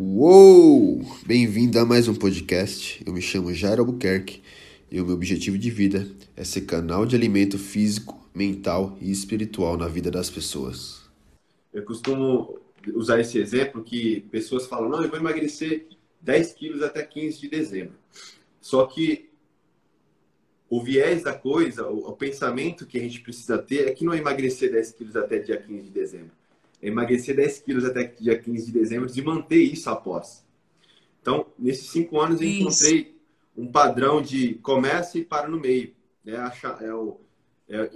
Uou! Bem-vindo a mais um podcast. Eu me chamo Jairo Albuquerque e o meu objetivo de vida é ser canal de alimento físico, mental e espiritual na vida das pessoas. Eu costumo usar esse exemplo que pessoas falam: não, eu vou emagrecer 10 quilos até 15 de dezembro. Só que o viés da coisa, o, o pensamento que a gente precisa ter é que não é emagrecer 10 quilos até dia 15 de dezembro emagrecer 10 quilos até dia 15 de dezembro e manter isso após. Então, nesses cinco anos, eu isso. encontrei um padrão de começa e para no meio. É, achar, é, o, é,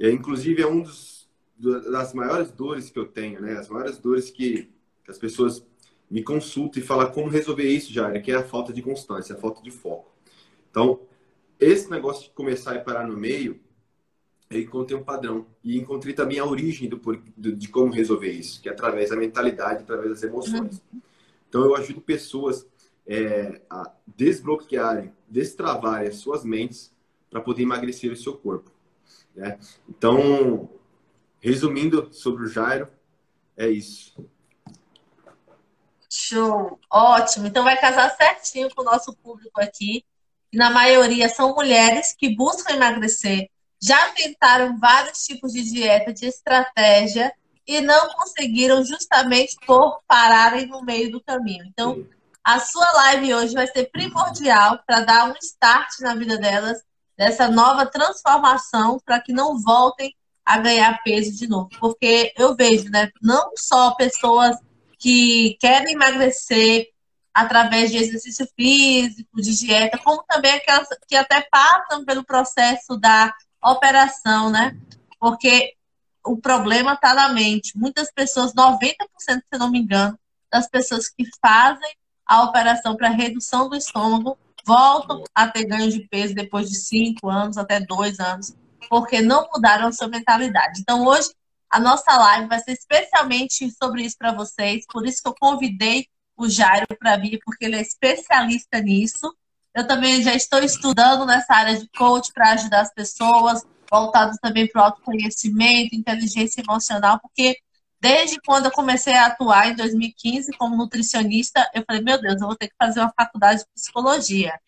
é, inclusive, é um dos, das maiores dores que eu tenho, né? As maiores dores que, que as pessoas me consultam e falam como resolver isso, já é que é a falta de constância, a falta de foco. Então, esse negócio de começar e parar no meio, eu encontrei um padrão e encontrei também a origem do, do, de como resolver isso, que é através da mentalidade, através das emoções. Uhum. Então eu ajudo pessoas é, a desbloquearem, destravarem as suas mentes para poder emagrecer o seu corpo. Né? Então, resumindo sobre o Jairo, é isso. Show, ótimo. Então vai casar certinho com o nosso público aqui. Na maioria são mulheres que buscam emagrecer, já tentaram vários tipos de dieta, de estratégia, e não conseguiram justamente por pararem no meio do caminho. Então, a sua live hoje vai ser primordial para dar um start na vida delas, dessa nova transformação, para que não voltem a ganhar peso de novo. Porque eu vejo, né, não só pessoas que querem emagrecer através de exercício físico, de dieta, como também aquelas que até passam pelo processo da operação, né? Porque o problema está na mente. Muitas pessoas, 90%, se não me engano, das pessoas que fazem a operação para redução do estômago voltam a ter ganho de peso depois de 5 anos, até 2 anos, porque não mudaram a sua mentalidade. Então, hoje, a nossa live vai ser especialmente sobre isso para vocês. Por isso que eu convidei o Jairo para vir, porque ele é especialista nisso. Eu também já estou estudando nessa área de coach para ajudar as pessoas, voltado também para o autoconhecimento, inteligência emocional, porque desde quando eu comecei a atuar em 2015 como nutricionista, eu falei, meu Deus, eu vou ter que fazer uma faculdade de psicologia.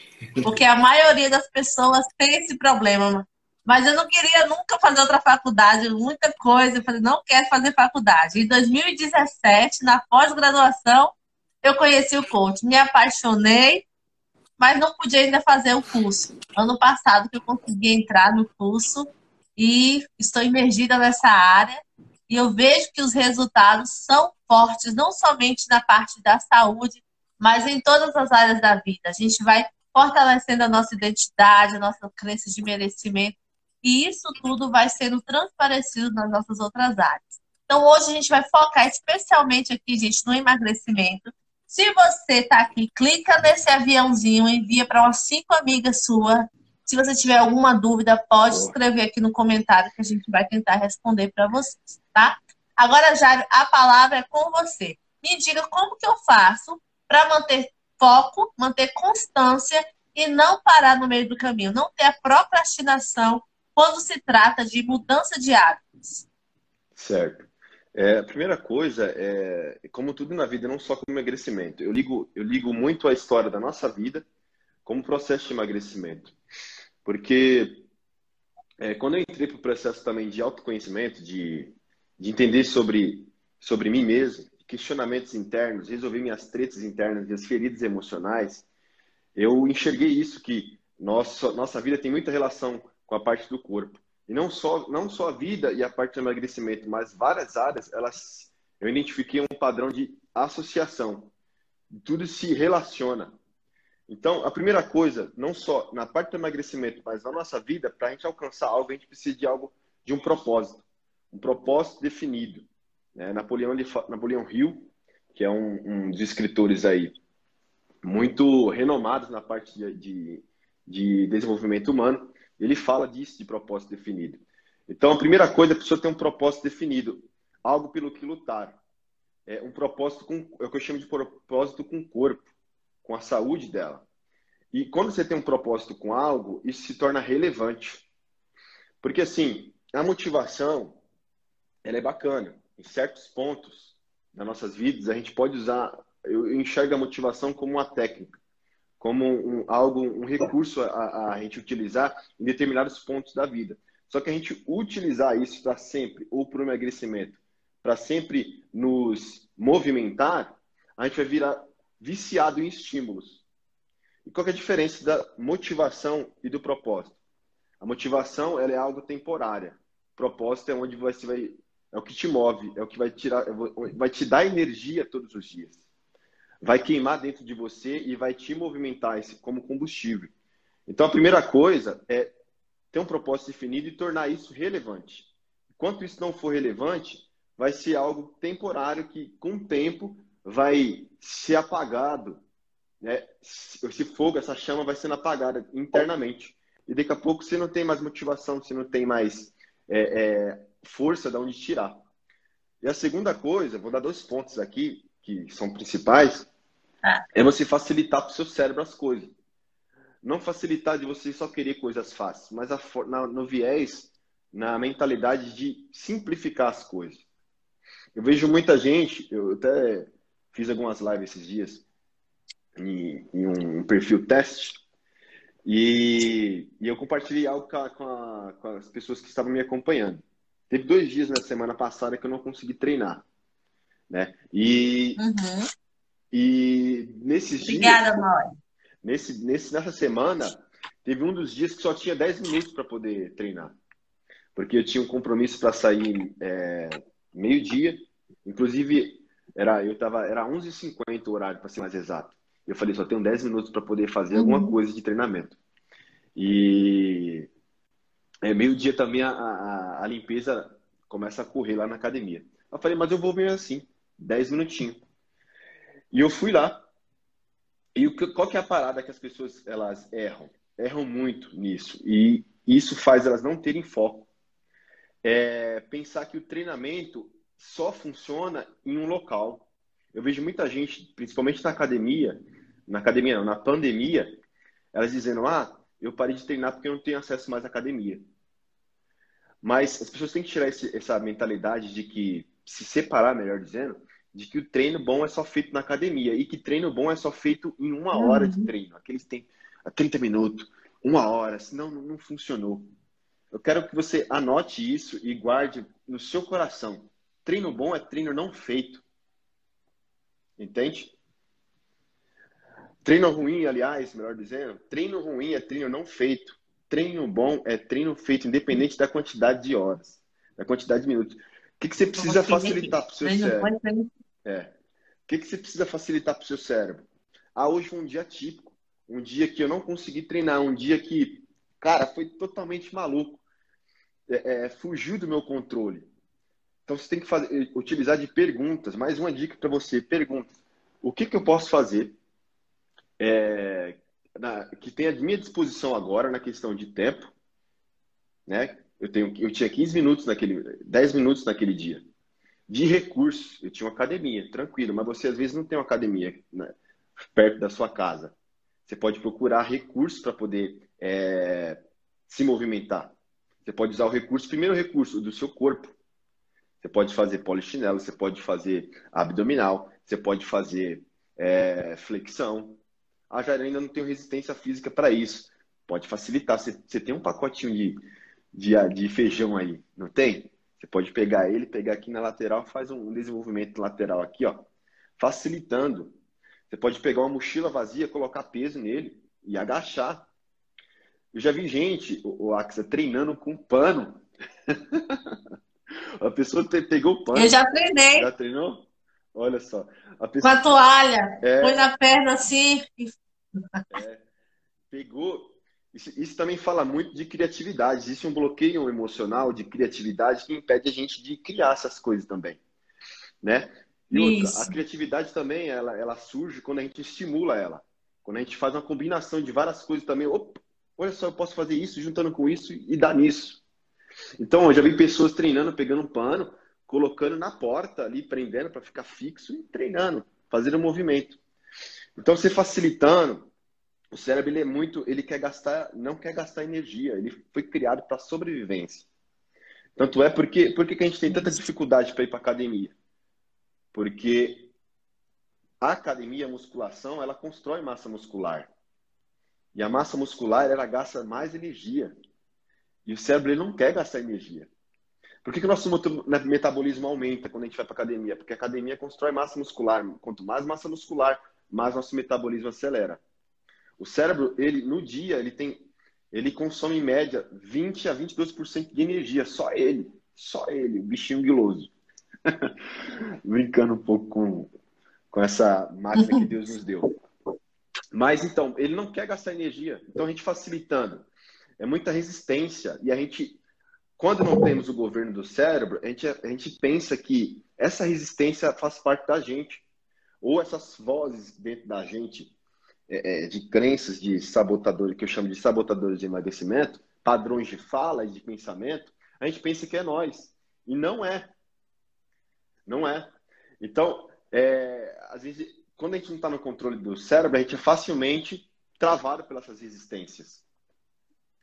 Porque a maioria das pessoas tem esse problema. Mas eu não queria nunca fazer outra faculdade, muita coisa. Eu falei, não quero fazer faculdade. Em 2017, na pós-graduação, eu conheci o coach. Me apaixonei mas não podia ainda fazer o curso. Ano passado que eu consegui entrar no curso e estou imergida nessa área e eu vejo que os resultados são fortes, não somente na parte da saúde, mas em todas as áreas da vida. A gente vai fortalecendo a nossa identidade, a nossa crença de merecimento, e isso tudo vai sendo transparecido nas nossas outras áreas. Então, hoje a gente vai focar especialmente aqui, gente, no emagrecimento, se você está aqui, clica nesse aviãozinho, envia para umas cinco amigas suas. Se você tiver alguma dúvida, pode escrever aqui no comentário que a gente vai tentar responder para vocês, tá? Agora, Jário, a palavra é com você. Me diga como que eu faço para manter foco, manter constância e não parar no meio do caminho, não ter a procrastinação quando se trata de mudança de hábitos. Certo. É, a primeira coisa é, como tudo na vida, não só como emagrecimento. Eu ligo, eu ligo muito a história da nossa vida como processo de emagrecimento. Porque é, quando eu entrei para o processo também de autoconhecimento, de, de entender sobre, sobre mim mesmo, questionamentos internos, resolver minhas tretas internas, minhas feridas emocionais, eu enxerguei isso, que nossa, nossa vida tem muita relação com a parte do corpo. E não só, não só a vida e a parte do emagrecimento, mas várias áreas, elas, eu identifiquei um padrão de associação. Tudo se relaciona. Então, a primeira coisa, não só na parte do emagrecimento, mas na nossa vida, para a gente alcançar algo, a gente precisa de algo, de um propósito. Um propósito definido. Né? Napoleão, Napoleão Hill, que é um, um dos escritores aí muito renomados na parte de, de, de desenvolvimento humano, ele fala disso, de propósito definido. Então, a primeira coisa é a pessoa ter um propósito definido, algo pelo que lutar. É um propósito com, é o que eu chamo de propósito com o corpo, com a saúde dela. E quando você tem um propósito com algo, isso se torna relevante. Porque, assim, a motivação, ela é bacana. Em certos pontos das nossas vidas, a gente pode usar eu enxergo a motivação como uma técnica, como um, algo, um recurso a, a gente utilizar em determinados pontos da vida. Só que a gente utilizar isso para sempre, ou para o emagrecimento, para sempre nos movimentar, a gente vai virar viciado em estímulos. E qual é a diferença da motivação e do propósito? A motivação ela é algo temporária. O propósito é onde você vai é o que te move, é o que vai tirar, vai te dar energia todos os dias. Vai queimar dentro de você e vai te movimentar como combustível. Então a primeira coisa é ter um propósito definido e tornar isso relevante. Enquanto isso não for relevante, vai ser algo temporário que com o tempo vai ser apagado. Né? Esse fogo, essa chama vai sendo apagada internamente. E daqui a pouco você não tem mais motivação, você não tem mais é, é, força de onde tirar. E a segunda coisa, vou dar dois pontos aqui, que são principais, ah. é você facilitar para o seu cérebro as coisas. Não facilitar de você só querer coisas fáceis, mas a, na, no viés, na mentalidade de simplificar as coisas. Eu vejo muita gente, eu até fiz algumas lives esses dias, em, em um perfil teste, e, e, eu compartilhei algo com, a, com, a, com, as pessoas que estavam me acompanhando. Teve dois dias na semana passada que eu não consegui treinar. Né? E, uhum. E nesses Obrigada, dias. Nesse, nesse, nessa semana, teve um dos dias que só tinha 10 minutos para poder treinar. Porque eu tinha um compromisso para sair é, meio-dia. Inclusive, era, eu tava, era 11h50 o horário, para ser mais exato. Eu falei, só tenho 10 minutos para poder fazer uhum. alguma coisa de treinamento. E é, meio-dia também a, a, a, limpeza começa a correr lá na academia. Eu falei, mas eu vou ver assim, 10 minutinhos. E eu fui lá. E o, qual que é a parada que as pessoas elas erram? Erram muito nisso. E isso faz elas não terem foco. É pensar que o treinamento só funciona em um local. Eu vejo muita gente, principalmente na academia, na academia não, na pandemia, elas dizendo, ah, eu parei de treinar porque eu não tenho acesso mais à academia. Mas as pessoas têm que tirar esse, essa mentalidade de que, se separar, melhor dizendo, de que o treino bom é só feito na academia e que treino bom é só feito em uma hora de uhum. treino. Aqueles tem 30 minutos, uma hora, senão não, funcionou. Eu quero que você anote isso e guarde no seu coração. Treino bom é treino não feito. Entende? Treino ruim, aliás, melhor dizendo, treino ruim é treino não feito. Treino bom é treino feito independente da quantidade de horas, da quantidade de minutos. O que, que você precisa facilitar para o seu cérebro? É. O que, que você precisa facilitar para o seu cérebro? Ah, hoje foi um dia típico. Um dia que eu não consegui treinar. Um dia que, cara, foi totalmente maluco. É, é, fugiu do meu controle. Então você tem que fazer, utilizar de perguntas. Mais uma dica para você: perguntas. O que, que eu posso fazer é, na, que tem à minha disposição agora na questão de tempo, né? Eu, tenho, eu tinha 15 minutos naquele, 10 minutos naquele dia. De recursos, eu tinha uma academia, tranquilo, mas você às vezes não tem uma academia né, perto da sua casa. Você pode procurar recursos para poder é, se movimentar. Você pode usar o recurso, primeiro recurso do seu corpo. Você pode fazer polichinelo, você pode fazer abdominal, você pode fazer é, flexão, ah, já ainda não tenho resistência física para isso. Pode facilitar. Você, você tem um pacotinho de, de, de feijão aí, não tem? Você pode pegar ele, pegar aqui na lateral, faz um desenvolvimento lateral aqui, ó, facilitando. Você pode pegar uma mochila vazia, colocar peso nele e agachar. Eu já vi gente, o Axa, treinando com pano. a pessoa pegou o pano. Eu já treinei. Já treinou? Olha só. A pessoa... Com a toalha, é... põe na perna assim. É. Pegou. Isso, isso, também fala muito de criatividade. Existe um bloqueio emocional de criatividade que impede a gente de criar essas coisas também. Né? E outra, a criatividade também, ela, ela surge quando a gente estimula ela. Quando a gente faz uma combinação de várias coisas também. Opa, olha só, eu posso fazer isso juntando com isso e dar nisso. Então, eu já vi pessoas treinando, pegando um pano, colocando na porta ali, prendendo para ficar fixo e treinando, fazendo movimento. Então, você facilitando, o cérebro ele é muito, ele quer gastar, não quer gastar energia, ele foi criado para sobrevivência. Tanto é porque, porque que a gente tem tanta dificuldade para ir para academia? Porque a academia, a musculação, ela constrói massa muscular. E a massa muscular, ela gasta mais energia. E o cérebro ele não quer gastar energia. Por que, que o nosso metabolismo aumenta quando a gente vai para academia? Porque a academia constrói massa muscular. Quanto mais massa muscular, mais nosso metabolismo acelera. O cérebro, ele no dia, ele tem ele consome em média 20 a 22% de energia, só ele, só ele, o bichinho guiloso. Brincando um pouco com, com essa máquina que Deus nos deu. Mas então, ele não quer gastar energia. Então a gente facilitando. É muita resistência. E a gente, quando não temos o governo do cérebro, a gente, a gente pensa que essa resistência faz parte da gente. Ou essas vozes dentro da gente, é, é de crenças de sabotadores, que eu chamo de sabotadores de emagrecimento, padrões de fala e de pensamento, a gente pensa que é nós. E não é. Não é. Então, é, às vezes, quando a gente não está no controle do cérebro, a gente é facilmente travado pelas resistências.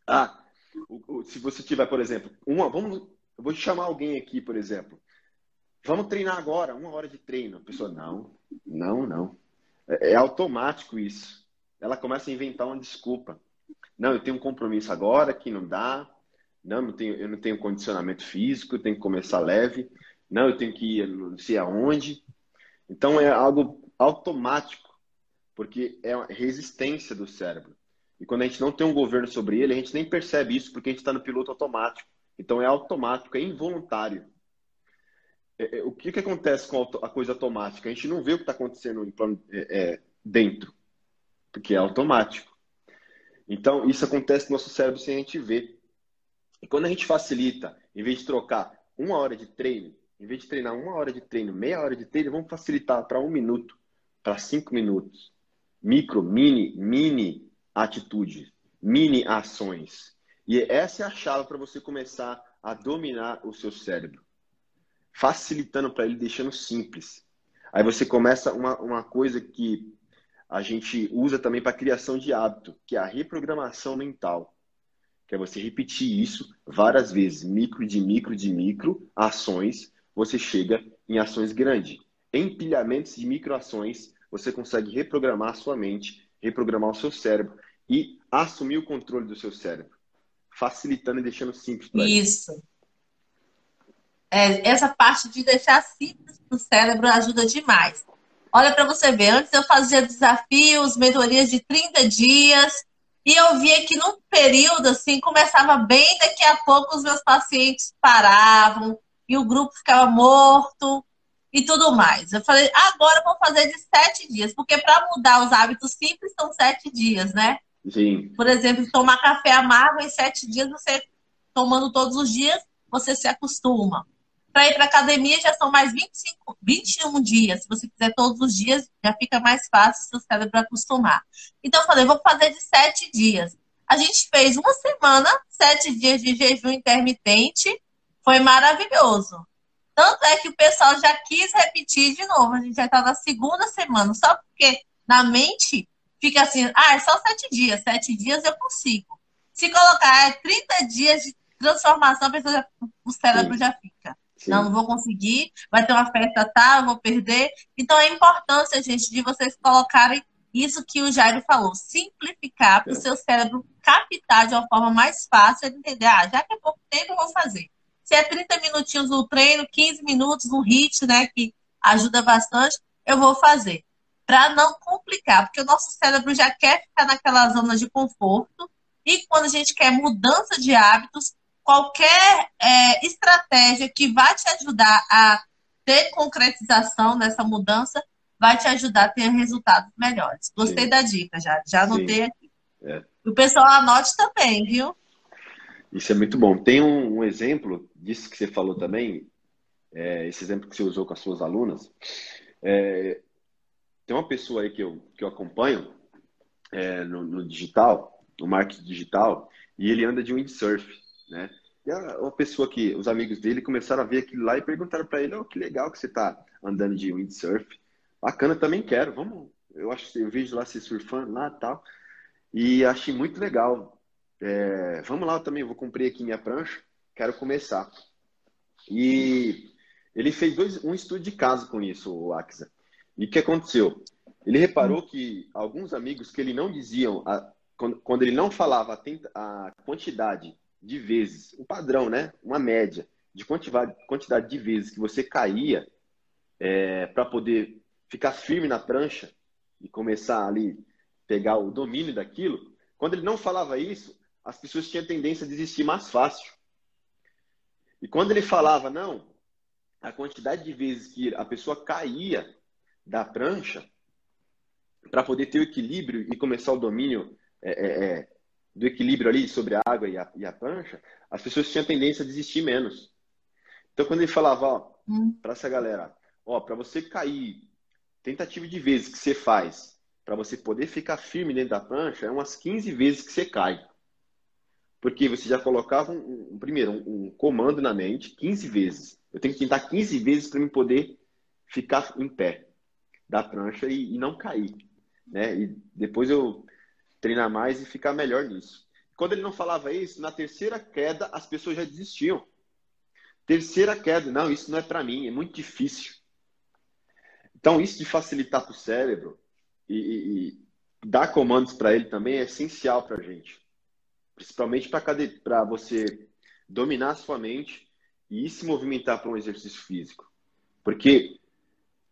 Ah, o, o, se você tiver, por exemplo, uma, vamos, eu vou te chamar alguém aqui, por exemplo. Vamos treinar agora, uma hora de treino. A pessoa, não, não, não. É, é automático isso. Ela começa a inventar uma desculpa. Não, eu tenho um compromisso agora que não dá. Não, eu, tenho, eu não tenho condicionamento físico, eu tenho que começar leve. Não, eu tenho que ir não sei aonde. Então é algo automático, porque é resistência do cérebro. E quando a gente não tem um governo sobre ele, a gente nem percebe isso porque a gente está no piloto automático. Então é automático, é involuntário. É, é, o que, que acontece com a coisa automática? A gente não vê o que está acontecendo é, é, dentro, porque é automático. Então isso acontece no nosso cérebro sem a gente ver. E quando a gente facilita, em vez de trocar uma hora de treino, em vez de treinar uma hora de treino, meia hora de treino, vamos facilitar para um minuto, para cinco minutos. Micro, mini, mini atitudes, mini ações. E essa é a chave para você começar a dominar o seu cérebro. Facilitando para ele, deixando simples. Aí você começa uma, uma coisa que a gente usa também para criação de hábito, que é a reprogramação mental. Que é você repetir isso várias vezes, micro de micro de micro, ações, você chega em ações grandes. Empilhamentos de microações, você consegue reprogramar a sua mente, reprogramar o seu cérebro e assumir o controle do seu cérebro, facilitando e deixando simples. Isso. É, essa parte de deixar simples para o cérebro ajuda demais. Olha para você ver, antes eu fazia desafios, mentorias de 30 dias, e eu via que num período assim, começava bem, daqui a pouco os meus pacientes paravam, e o grupo ficava morto, e tudo mais. Eu falei, agora eu vou fazer de sete dias, porque para mudar os hábitos simples são sete dias, né? Sim. Por exemplo, tomar café amargo em sete dias, você tomando todos os dias, você se acostuma. Para ir para academia já são mais 25, 21 dias. Se você fizer todos os dias, já fica mais fácil seu cérebro acostumar. Então, eu falei, vou fazer de sete dias. A gente fez uma semana, sete dias de jejum intermitente. Foi maravilhoso. Tanto é que o pessoal já quis repetir de novo. A gente já está na segunda semana, só porque na mente fica assim, ah, é só sete dias, sete dias eu consigo. Se colocar é 30 dias de transformação, a pessoa já, o cérebro Sim. já fica. Sim. Não, não vou conseguir, vai ter uma festa, tá? Vou perder. Então, a importância, gente, de vocês colocarem isso que o Jairo falou, simplificar para o é. seu cérebro captar de uma forma mais fácil, de entender, ah, já que é pouco tempo, eu vou fazer. Se é 30 minutinhos no treino, 15 minutos no HIT, né, que ajuda bastante, eu vou fazer. Para não complicar, porque o nosso cérebro já quer ficar naquela zona de conforto. E quando a gente quer mudança de hábitos, qualquer é, estratégia que vai te ajudar a ter concretização dessa mudança vai te ajudar a ter resultados melhores. Gostei Sim. da dica, já, já anotei aqui. É. O pessoal anote também, viu? Isso é muito bom. Tem um, um exemplo disso que você falou também, é, esse exemplo que você usou com as suas alunas. É, tem uma pessoa aí que eu, que eu acompanho é, no, no, digital, no marketing digital, e ele anda de windsurf, né? E uma pessoa que os amigos dele começaram a ver aquilo lá e perguntaram para ele: oh, que legal que você está andando de windsurf. Bacana, também quero. Vamos. Eu acho que eu vejo lá você surfando lá tal. E achei muito legal. É, vamos lá, eu também vou cumprir aqui minha prancha, quero começar. E ele fez dois, um estudo de caso com isso, o Axa. E o que aconteceu? Ele reparou que alguns amigos que ele não diziam, a, quando, quando, ele não falava a, a, quantidade de vezes, um padrão, né? Uma média de quantidade, quantidade de vezes que você caía é, para poder ficar firme na prancha e começar ali pegar o domínio daquilo. Quando ele não falava isso, as pessoas tinham tendência a desistir mais fácil. E quando ele falava, não, a quantidade de vezes que a pessoa caía da prancha para poder ter o equilíbrio e começar o domínio é, é, é, do equilíbrio ali sobre a água e a, e a prancha, as pessoas tinham tendência a desistir menos. Então, quando ele falava, ó, hum. para essa galera, ó, para você cair, tentativa de vezes que você faz, para você poder ficar firme dentro da prancha, é umas 15 vezes que você cai. Porque você já colocava, um, um primeiro, um, um, comando na mente, 15 vezes. Eu tenho que tentar 15 vezes para me poder ficar em pé da prancha e, e não cair. Né? E depois eu treinar mais e ficar melhor nisso. Quando ele não falava isso, na terceira queda as pessoas já desistiam. Terceira queda, não, isso não é para mim, é muito difícil. Então, isso de facilitar para o cérebro e, e, e, dar comandos para ele também é essencial para a gente. Principalmente para você dominar a sua mente e se movimentar para um exercício físico. Porque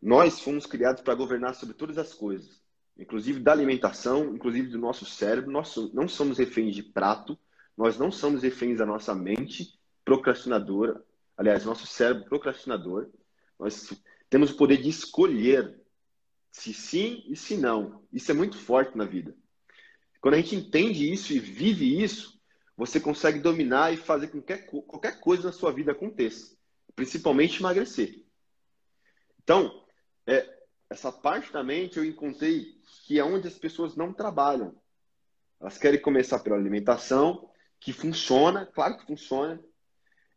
nós fomos criados para governar sobre todas as coisas inclusive da alimentação, inclusive do nosso cérebro. Nós não somos reféns de prato, nós não somos reféns da nossa mente procrastinadora. Aliás, nosso cérebro procrastinador. Nós temos o poder de escolher se sim e se não. Isso é muito forte na vida. Quando a gente entende isso e vive isso, você consegue dominar e fazer com que qualquer coisa na sua vida aconteça, principalmente emagrecer. Então, é, essa parte da mente eu encontrei que é onde as pessoas não trabalham. Elas querem começar pela alimentação, que funciona, claro que funciona.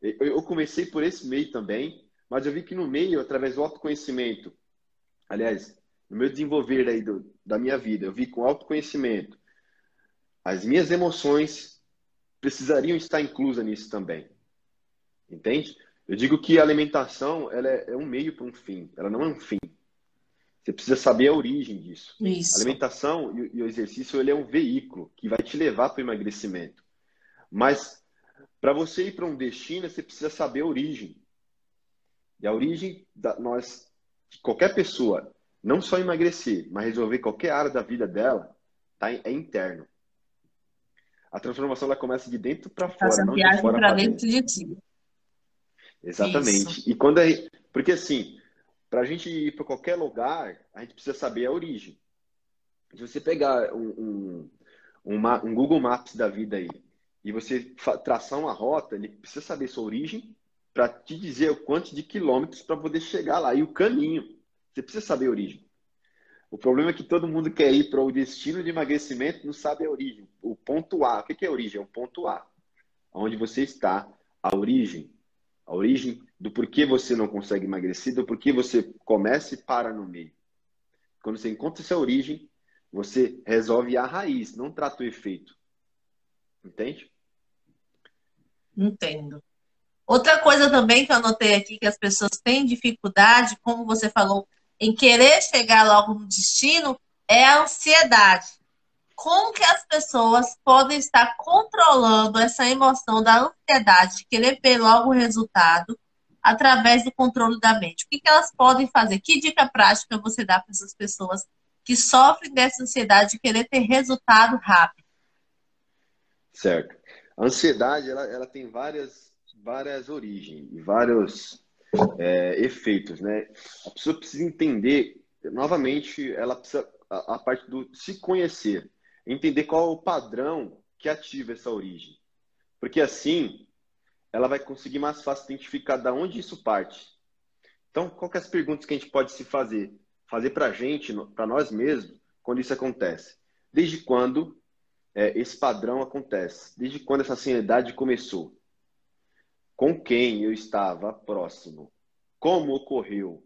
Eu comecei por esse meio também, mas eu vi que no meio, através do autoconhecimento, aliás, no meu desenvolver aí do, da minha vida, eu vi com autoconhecimento, as minhas emoções precisariam estar inclusas nisso também. Entende? Eu digo que a alimentação ela é, é um meio para um fim, ela não é um fim. Você precisa saber a origem disso. Isso. A alimentação e o exercício ele é um veículo que vai te levar para o emagrecimento. Mas para você ir para um destino, você precisa saber a origem. E a origem da nós, qualquer pessoa, não só emagrecer, mas resolver qualquer área da vida dela, tá, é interno. A transformação ela começa de dentro para fora, não de fora para dentro. dentro de ti. Exatamente. Isso. E quando é, porque assim, para a gente ir para qualquer lugar, a gente precisa saber a origem. Se você pegar um, um, um Google Maps da vida aí e você traçar uma rota, ele precisa saber sua origem para te dizer o quanto de quilômetros para poder chegar lá e o caminho. Você precisa saber a origem. O problema é que todo mundo quer ir para o destino de emagrecimento não sabe a origem. O ponto A. O que é a origem? É o ponto A. Onde você está, a origem. A origem do porquê você não consegue emagrecer, do porquê você começa e para no meio. Quando você encontra essa origem, você resolve a raiz, não trata o efeito. Entende? Entendo. Outra coisa também que eu anotei aqui que as pessoas têm dificuldade, como você falou, em querer chegar logo no destino, é a ansiedade como que as pessoas podem estar controlando essa emoção da ansiedade de querer ver logo o resultado através do controle da mente? O que, que elas podem fazer? Que dica prática você dá para essas pessoas que sofrem dessa ansiedade de querer ter resultado rápido? Certo. A ansiedade ela, ela tem várias, várias origens vários é, efeitos, né? A pessoa precisa entender, novamente, ela precisa a, a parte do se conhecer entender qual é o padrão que ativa essa origem. Porque assim, ela vai conseguir mais fácil identificar de onde isso parte. Então, qual é as perguntas que a gente pode se fazer? Fazer para a gente, para nós mesmos, quando isso acontece. Desde quando é, esse padrão acontece? Desde quando essa ansiedade começou? Com quem eu estava próximo? Como ocorreu?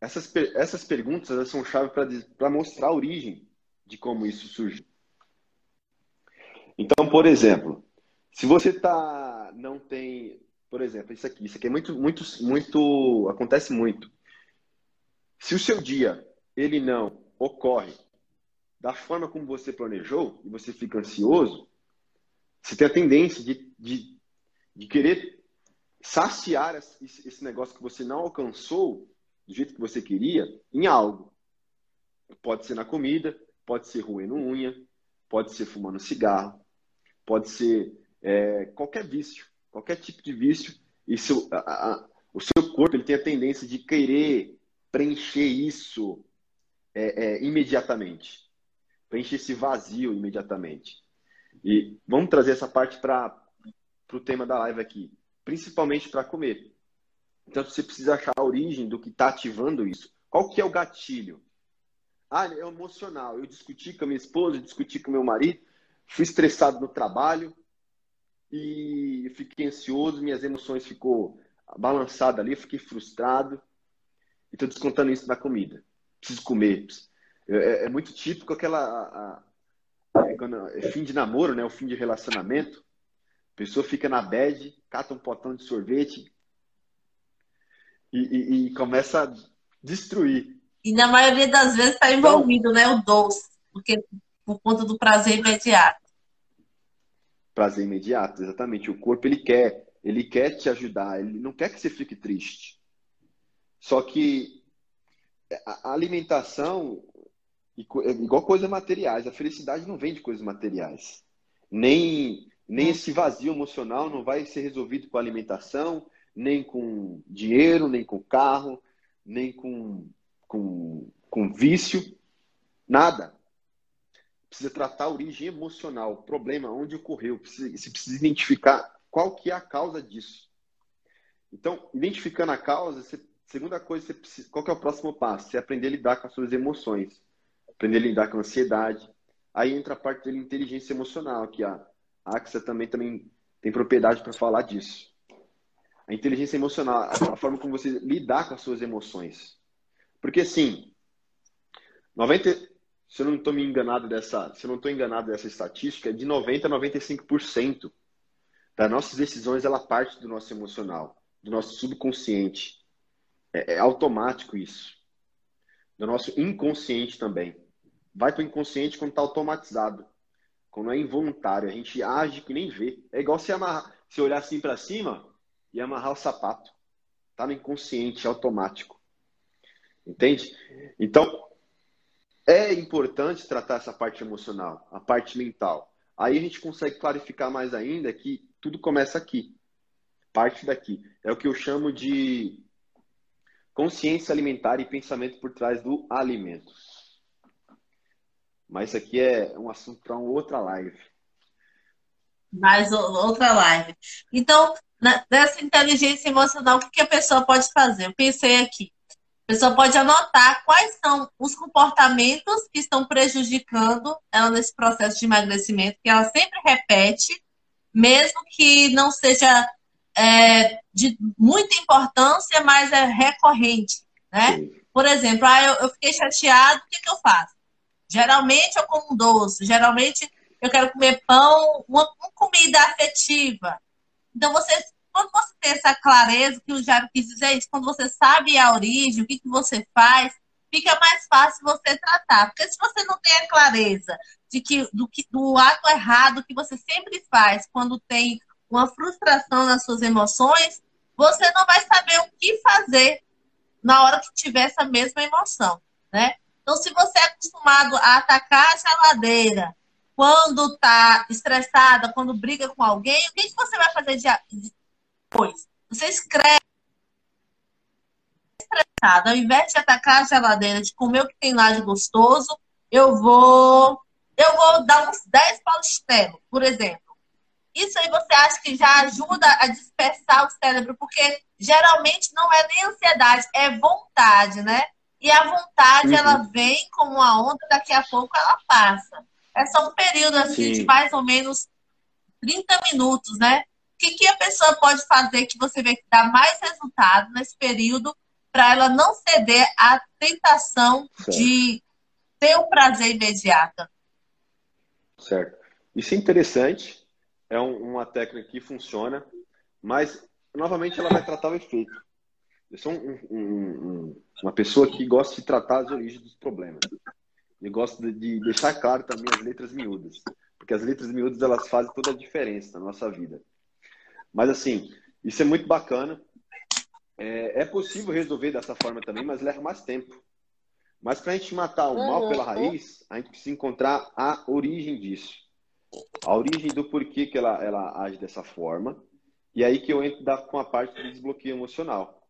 Essas, essas perguntas são chave para mostrar a origem de como isso surgiu. Então, por exemplo, se você tá não tem, por exemplo, isso aqui, isso aqui é muito muito muito acontece muito. Se o seu dia ele não ocorre da forma como você planejou e você fica ansioso, você tem a tendência de, de, de querer saciar esse negócio que você não alcançou do jeito que você queria em algo. Pode ser na comida, pode ser roendo unha, pode ser fumando cigarro, pode ser é, qualquer vício, qualquer tipo de vício. E seu, a, a, o seu corpo ele tem a tendência de querer preencher isso é, é, imediatamente, preencher esse vazio imediatamente. E vamos trazer essa parte para o tema da live aqui, principalmente para comer. Então você precisa achar a origem do que está ativando isso. Qual que é o gatilho? Ah, é emocional. Eu discuti com a minha esposa, discuti com meu marido, fui estressado no trabalho e fiquei ansioso, minhas emoções ficou balançada ali, fiquei frustrado e estou descontando isso na comida. Preciso comer. É, é muito típico aquela a, a, é, quando é fim de namoro, né? O fim de relacionamento. A pessoa fica na bed, cata um potão de sorvete e, e, e começa a destruir e na maioria das vezes está envolvido, né, o doce, porque por conta do prazer imediato. Prazer imediato, exatamente. O corpo ele quer, ele quer te ajudar, ele não quer que você fique triste. Só que a alimentação é igual coisas materiais. A felicidade não vem de coisas materiais. Nem, nem esse vazio emocional não vai ser resolvido com alimentação, nem com dinheiro, nem com carro, nem com com, com vício, nada. Precisa tratar a origem emocional, o problema, onde ocorreu. Você precisa identificar qual que é a causa disso. Então, identificando a causa, você, segunda coisa, precisa, qual que é o próximo passo? Você aprender a lidar com as suas emoções, aprender a lidar com a ansiedade. Aí entra a parte da inteligência emocional, que a AXA também, também tem propriedade para falar disso. A inteligência emocional, a forma como você lidar com as suas emoções. Porque assim, 90, se eu não estou me enganado dessa, se eu não estou enganado dessa estatística, de 90 a 95% das nossas decisões ela parte do nosso emocional, do nosso subconsciente. É, é automático isso. Do nosso inconsciente também. Vai para o inconsciente quando está automatizado. Quando é involuntário, a gente age que nem vê. É igual se amarrar, se olhar assim para cima e amarrar o sapato. Tá no inconsciente, é automático. Entende? Então, é importante tratar essa parte emocional, a parte mental. Aí a gente consegue clarificar mais ainda que tudo começa aqui. Parte daqui. É o que eu chamo de consciência alimentar e pensamento por trás do alimento. Mas isso aqui é um assunto para uma outra live. Mais outra live. Então, nessa inteligência emocional, o que a pessoa pode fazer? Eu pensei aqui. A pessoa pode anotar quais são os comportamentos que estão prejudicando ela nesse processo de emagrecimento, que ela sempre repete, mesmo que não seja é, de muita importância, mas é recorrente, né? Por exemplo, ah, eu, eu fiquei chateado, o que, que eu faço? Geralmente eu como doce, geralmente eu quero comer pão, uma, uma comida afetiva. Então, você quando você tem essa clareza, que o Jairo quis dizer isso, quando você sabe a origem, o que, que você faz, fica mais fácil você tratar. Porque se você não tem a clareza de que, do, que, do ato errado que você sempre faz quando tem uma frustração nas suas emoções, você não vai saber o que fazer na hora que tiver essa mesma emoção, né? Então, se você é acostumado a atacar a geladeira quando está estressada, quando briga com alguém, o que, que você vai fazer de, depois, você escreve estressado, ao invés de atacar a geladeira, de comer o que tem lá de gostoso, eu vou eu vou dar uns 10 paulistelos, por exemplo. Isso aí você acha que já ajuda a dispersar o cérebro, porque geralmente não é nem ansiedade, é vontade, né? E a vontade, uhum. ela vem como uma onda, daqui a pouco ela passa. É só um período assim Sim. de mais ou menos 30 minutos, né? O que, que a pessoa pode fazer que você vê que dá mais resultado nesse período para ela não ceder à tentação certo. de ter o prazer imediato? Certo. Isso é interessante, é um, uma técnica que funciona, mas novamente ela vai tratar o efeito. eu sou um, um, uma pessoa que gosta de tratar as origens dos problemas. E gosto de, de deixar claro também as letras miúdas. Porque as letras miúdas, elas fazem toda a diferença na nossa vida. Mas, assim, isso é muito bacana. É, é possível resolver dessa forma também, mas leva mais tempo. Mas para a gente matar o mal pela raiz, a gente precisa encontrar a origem disso. A origem do porquê que ela, ela age dessa forma. E aí que eu entro da, com a parte do desbloqueio emocional.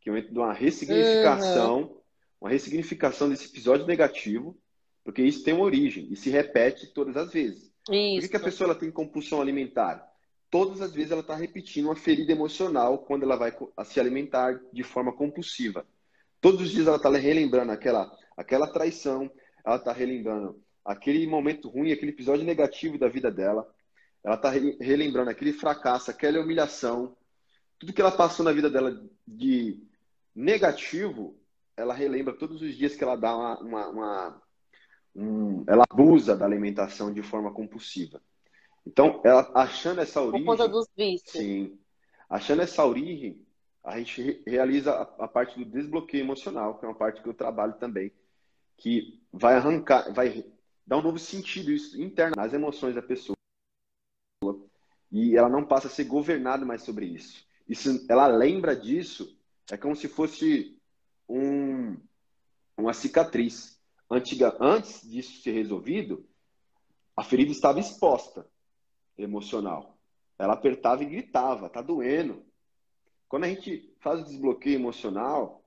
Que eu entro de uma ressignificação, uhum. uma ressignificação desse episódio negativo, porque isso tem uma origem e se repete todas as vezes. Isso. Por que, que a pessoa ela tem compulsão alimentar? Todas as vezes ela está repetindo uma ferida emocional quando ela vai se alimentar de forma compulsiva. Todos os dias ela está relembrando aquela, aquela traição, ela está relembrando aquele momento ruim, aquele episódio negativo da vida dela. Ela está relembrando aquele fracasso, aquela humilhação, tudo que ela passou na vida dela de negativo, ela relembra todos os dias que ela dá uma, uma, uma um, ela abusa da alimentação de forma compulsiva. Então, ela achando essa origem, por conta dos vícios. Sim, achando essa origem, a gente realiza a, a, parte do desbloqueio emocional, que é uma parte que eu trabalho também, que vai arrancar, vai dar um novo sentido isso interno nas emoções da pessoa. E ela não passa a ser governada mais sobre isso. E se ela lembra disso, é como se fosse um, uma cicatriz. Antiga, antes disso ser resolvido, a ferida estava exposta, emocional. Ela apertava e gritava, tá doendo. Quando a gente faz o desbloqueio emocional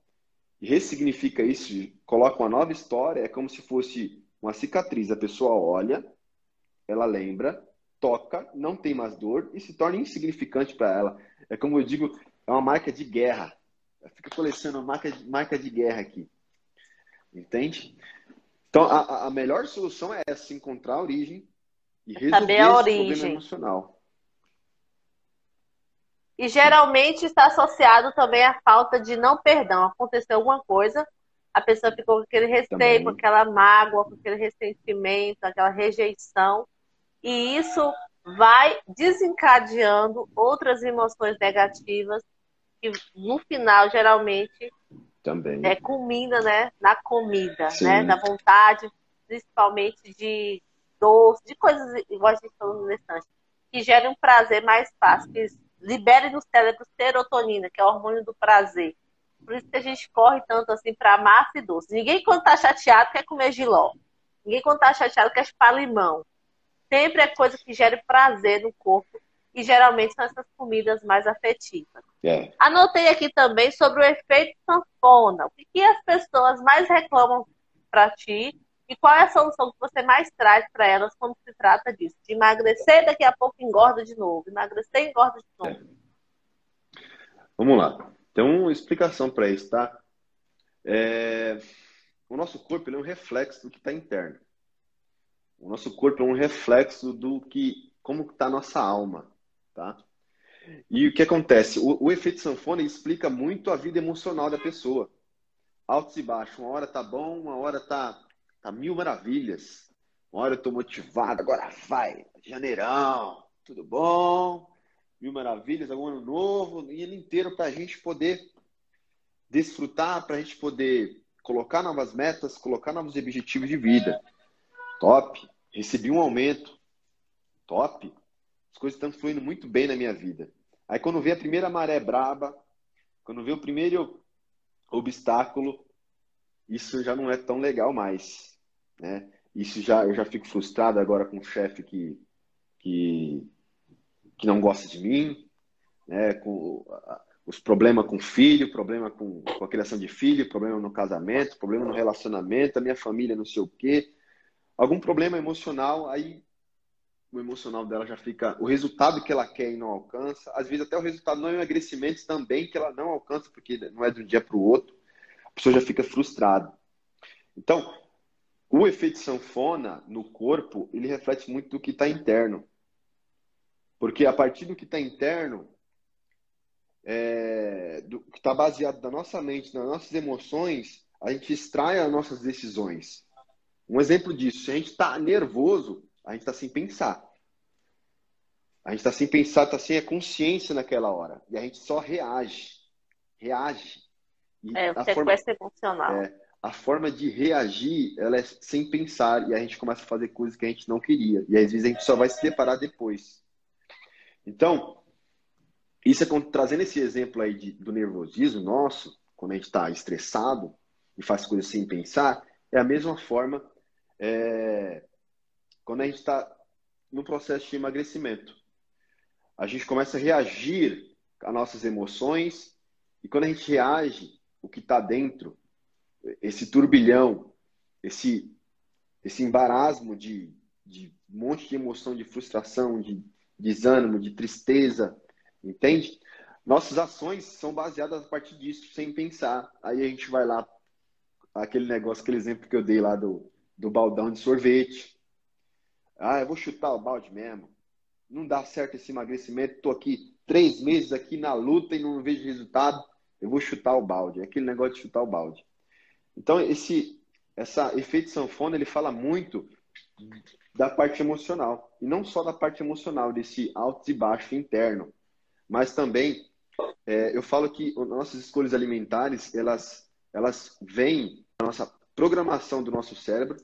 e ressignifica isso, coloca uma nova história, é como se fosse uma cicatriz. A pessoa olha, ela lembra, toca, não tem mais dor e se torna insignificante para ela. É como eu digo, é uma marca de guerra. Fica colecionando marca de, marca de guerra aqui. Entende? Então, a, a melhor solução é essa, encontrar a origem e resolver Saber a origem. emocional. E geralmente está associado também à falta de não perdão. Aconteceu alguma coisa, a pessoa ficou com aquele receio, com aquela mágoa, com aquele ressentimento, aquela rejeição. E isso vai desencadeando outras emoções negativas que no final geralmente também é culmina né na comida Sim. né na vontade principalmente de doce de coisas igual a gente falou no que gerem um prazer mais fácil que libere no cérebro serotonina que é o hormônio do prazer por isso que a gente corre tanto assim para massa e doce ninguém quando tá chateado quer comer giló ninguém quando tá chateado quer chupar limão sempre é coisa que gere prazer no corpo e geralmente são essas comidas mais afetivas. É. Anotei aqui também sobre o efeito sanfona. O que, que as pessoas mais reclamam para ti e qual é a solução que você mais traz para elas quando se trata disso? De emagrecer, daqui a pouco engorda de novo. Emagrecer, engorda de novo. É. Vamos lá. Tem uma explicação para isso, tá? É... O nosso corpo é um reflexo do que está interno. O nosso corpo é um reflexo do que, como está a nossa alma tá? E o que acontece? O, o efeito sanfona explica muito a vida emocional da pessoa. Altos e baixos. Uma hora tá bom, uma hora tá, tá mil maravilhas. Uma hora eu tô motivado, agora vai, janeirão, tudo bom? Mil maravilhas, é um ano novo, e ele inteiro para a gente poder desfrutar, para a gente poder colocar novas metas, colocar novos objetivos de vida. Top. Recebi um aumento. Top as coisas estão fluindo muito bem na minha vida. Aí quando vem a primeira maré braba, quando vem o primeiro obstáculo, isso já não é tão legal mais, né? Isso já eu já fico frustrado agora com o chefe que, que que não gosta de mim, né? Com os problemas com filho, problema com, com a criação de filho, problema no casamento, problema no relacionamento, a minha família não sei o quê. Algum problema emocional, aí o emocional dela já fica. O resultado que ela quer e não alcança. Às vezes, até o resultado não é emagrecimento também, que ela não alcança, porque não é de um dia para o outro. A pessoa já fica frustrada. Então, o efeito sanfona no corpo, ele reflete muito do que está interno. Porque a partir do que está interno, é, do, que está baseado na nossa mente, nas nossas emoções, a gente extrai as nossas decisões. Um exemplo disso, se a gente está nervoso, a gente está sem pensar. A gente está sem pensar, está sem a consciência naquela hora. E a gente só reage. Reage. E é, o sequestro forma, emocional. É, a forma de reagir, ela é sem pensar, e a gente começa a fazer coisas que a gente não queria. E às vezes a gente só vai se deparar depois. Então, isso é trazendo esse exemplo aí de, do nervosismo nosso, quando a gente está estressado e faz coisas sem pensar, é a mesma forma é, quando a gente está no processo de emagrecimento. A gente começa a reagir às nossas emoções e quando a gente reage, o que está dentro, esse turbilhão, esse, esse embarasmo de, de um monte de emoção, de frustração, de desânimo, de tristeza, Entende? Nossas ações são baseadas a partir disso, sem pensar. Aí a gente vai lá, aquele negócio, aquele exemplo que eu dei lá do, do baldão de sorvete. Ah, eu vou chutar o balde mesmo. Não dá certo esse emagrecimento. Estou aqui três meses aqui na luta e não vejo resultado. Eu vou chutar o balde. É aquele negócio de chutar o balde. Então, esse essa efeito sanfona, ele fala muito da parte emocional. E não só da parte emocional, desse alto e baixo interno. Mas também, é, eu falo que nossas escolhas alimentares, elas, elas vêm da nossa programação do nosso cérebro,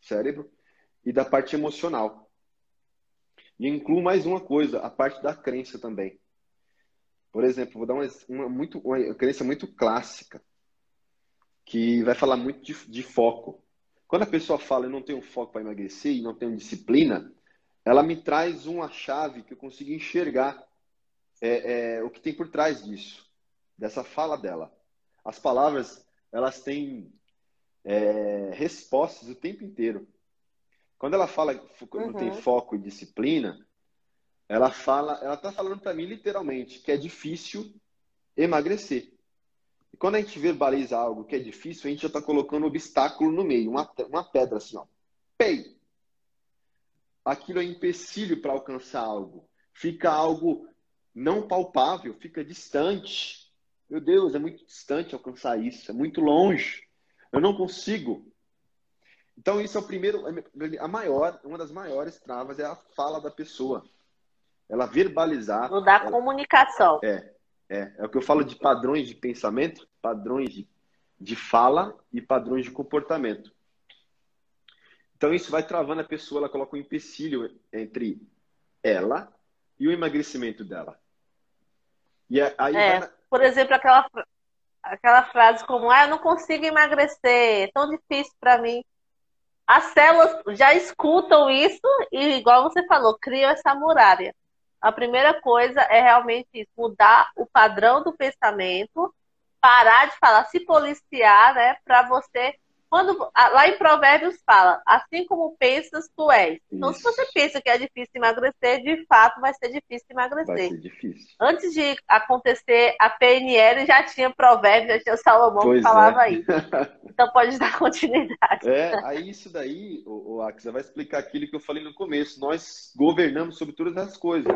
cérebro e da parte emocional. E incluo mais uma coisa, a parte da crença também. Por exemplo, vou dar uma, uma, muito, uma crença muito clássica, que vai falar muito de, de foco. Quando a pessoa fala, eu não tenho foco para emagrecer e não tenho disciplina, ela me traz uma chave que eu consigo enxergar é, é, o que tem por trás disso, dessa fala dela. As palavras, elas têm é, respostas o tempo inteiro. Quando ela fala que não tem uhum. foco e disciplina, ela fala, ela está falando para mim literalmente que é difícil emagrecer. E quando a gente verbaliza algo que é difícil, a gente já está colocando um obstáculo no meio, uma, uma pedra assim, ó. Pei! Aquilo é empecilho para alcançar algo. Fica algo não palpável, fica distante. Meu Deus, é muito distante alcançar isso, é muito longe. Eu não consigo. Então, isso é o primeiro, a maior, uma das maiores travas é a fala da pessoa. Ela verbalizar. Dá ela, comunicação. É, é. É o que eu falo de padrões de pensamento, padrões de, de fala e padrões de comportamento. Então, isso vai travando a pessoa, ela coloca um empecilho entre ela e o emagrecimento dela. E aí é. Por exemplo, aquela, aquela frase como, ah, eu não consigo emagrecer, é tão difícil para mim. As células já escutam isso e, igual você falou, criam essa muralha. A primeira coisa é realmente isso, mudar o padrão do pensamento, parar de falar, se policiar, né, para você quando lá em Provérbios fala, assim como pensas, tu és. Então, Isso. se você pensa que é difícil emagrecer, de fato vai ser difícil emagrecer. Vai ser difícil. Antes de acontecer a PNL, já tinha Provérbios, já tinha Salomão pois que falava é. isso. Então pode dar continuidade. É, aí isso daí, o, o Axel, vai explicar aquilo que eu falei no começo. Nós governamos sobre todas as coisas.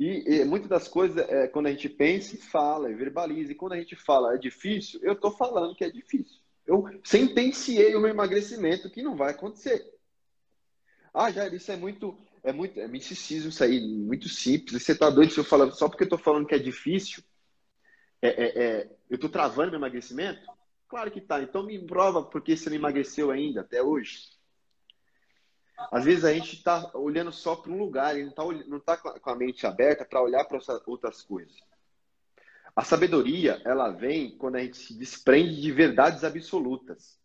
E, e muitas das coisas, é, quando a gente pensa e fala, e verbaliza, e quando a gente fala é difícil, eu estou falando que é difícil. Eu sentenciei o meu emagrecimento que não vai acontecer. Ah, já isso é muito, é muito, é misticismo isso aí, muito simples. Você tá doido se eu falando só porque eu tô falando que é difícil? É, é, é, eu tô travando meu emagrecimento? Claro que tá. Então me prova porque você não emagreceu ainda até hoje. Às vezes a gente está olhando só para um lugar, e não está não tá com a mente aberta para olhar para outras coisas. A sabedoria, ela vem quando a gente se desprende de verdades absolutas.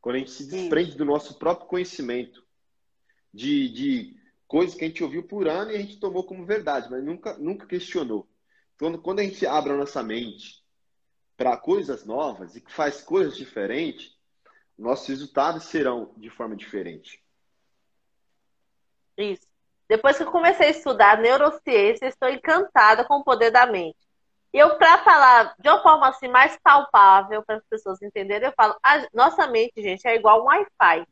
Quando a gente se desprende do nosso próprio conhecimento. De, de coisas que a gente ouviu por ano e a gente tomou como verdade, mas nunca, nunca questionou. Quando, quando a gente abre a nossa mente para coisas novas e que faz coisas diferentes, nossos resultados serão de forma diferente. Isso. Depois que eu comecei a estudar neurociência, estou encantada com o poder da mente. Eu, para falar de uma forma assim mais palpável para as pessoas entenderem, eu falo: a nossa mente, gente, é igual um Wi-Fi,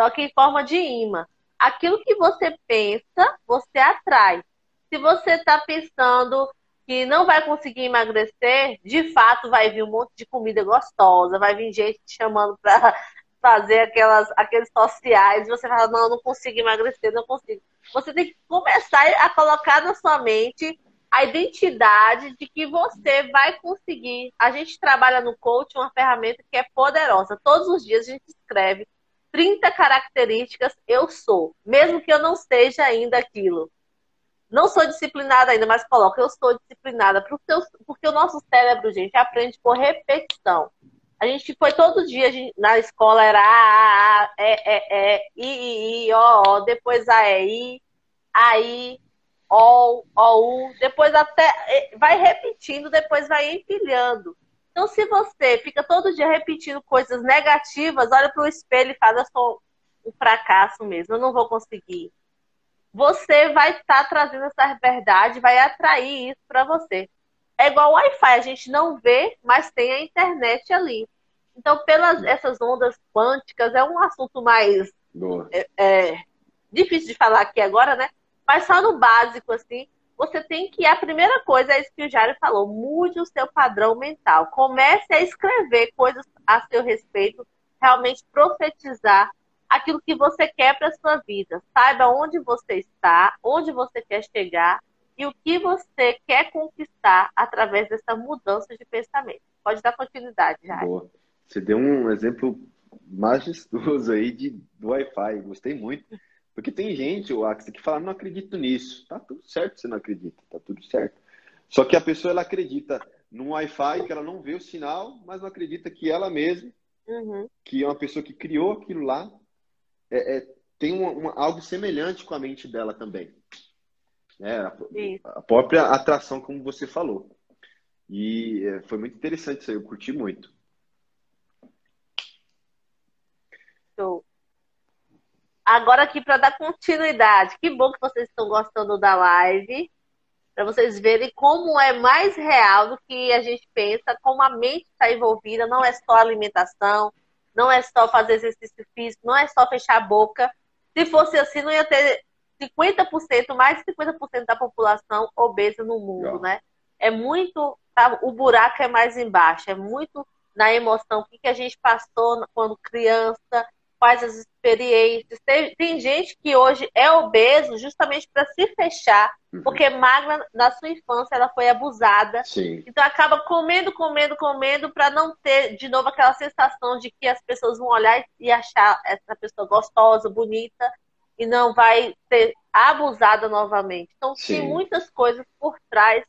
só que em forma de imã. Aquilo que você pensa, você atrai. Se você está pensando que não vai conseguir emagrecer, de fato vai vir um monte de comida gostosa, vai vir gente te chamando para fazer aquelas, aqueles sociais, você fala, não, não consigo emagrecer, não consigo. Você tem que começar a colocar na sua mente a identidade de que você vai conseguir. A gente trabalha no coach uma ferramenta que é poderosa. Todos os dias a gente escreve 30 características eu sou, mesmo que eu não seja ainda aquilo. Não sou disciplinada ainda, mas coloca eu sou disciplinada, porque o nosso cérebro, gente, aprende por repetição. A gente foi todo dia gente, na escola, era A, A, E, E, E, I, I, I, O, O, depois A, E, I, aí, O, O, U, depois até vai repetindo, depois vai empilhando. Então, se você fica todo dia repetindo coisas negativas, olha para o espelho e fala, eu sou um fracasso mesmo, eu não vou conseguir. Você vai estar tá trazendo essa verdade, vai atrair isso para você. É igual Wi-Fi, a gente não vê, mas tem a internet ali. Então, pelas essas ondas quânticas, é um assunto mais é, é, difícil de falar aqui agora, né? Mas só no básico, assim, você tem que, a primeira coisa é isso que o Jário falou, mude o seu padrão mental. Comece a escrever coisas a seu respeito, realmente profetizar aquilo que você quer para a sua vida. Saiba onde você está, onde você quer chegar e o que você quer conquistar através dessa mudança de pensamento. Pode dar continuidade, Jário. Boa. Você deu um exemplo majestoso aí de, do Wi-Fi. Gostei muito. Porque tem gente, o Axel, que fala, não acredito nisso. Tá tudo certo você não acredita, tá tudo certo. Só que a pessoa, ela acredita num Wi-Fi que ela não vê o sinal, mas não acredita que ela mesma, uhum. que é uma pessoa que criou aquilo lá, é, é tem uma, uma, algo semelhante com a mente dela também. É, a, a, própria atração, como você falou. E é, foi muito interessante isso aí, eu curti muito. Show. Agora aqui para dar continuidade. Que bom que vocês estão gostando da live. Para vocês verem como é mais real do que a gente pensa, como a mente está envolvida, não é só alimentação, não é só fazer exercício físico, não é só fechar a boca. Se fosse assim, não ia ter 50%, mais de 50% da população obesa no mundo, né? É muito. Tá? O buraco é mais embaixo, é muito na emoção, o que, que a gente passou quando criança, quais as experiências. Tem, tem gente que hoje é obeso justamente para se fechar, uhum. porque magra na sua infância ela foi abusada. Sim. Então acaba comendo, comendo, comendo para não ter de novo aquela sensação de que as pessoas vão olhar e achar essa pessoa gostosa, bonita e não vai ser abusada novamente. Então Sim. tem muitas coisas por trás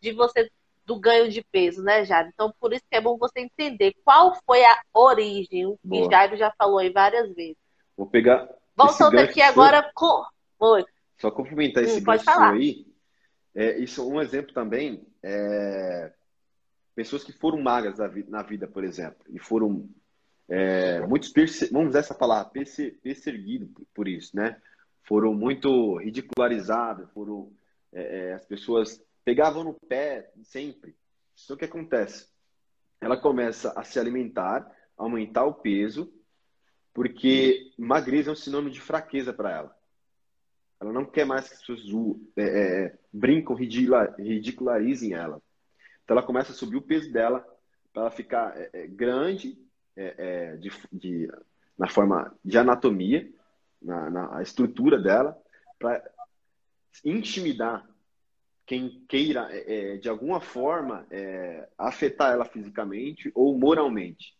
de você do ganho de peso, né, Jairo? Então, por isso que é bom você entender qual foi a origem, o que Jairo já falou aí várias vezes. Vou pegar. Voltando aqui agora com. Oi. Só complementar esse hum, aí. É, isso é um exemplo também. É, pessoas que foram magras na vida, por exemplo, e foram é, muitos, vamos usar essa palavra, perseguidos por isso, né? Foram muito ridicularizados, foram é, é, as pessoas pegavam no pé sempre. Então o que acontece? Ela começa a se alimentar, aumentar o peso, porque magreza é um sinônimo de fraqueza para ela. Ela não quer mais que as pessoas é, é, brincam, ridicularizem ela. Então ela começa a subir o peso dela para ficar é, é grande é, é, de, de, na forma de anatomia, na, na estrutura dela, para intimidar quem queira, é, é, de alguma forma, é, afetar ela fisicamente ou moralmente.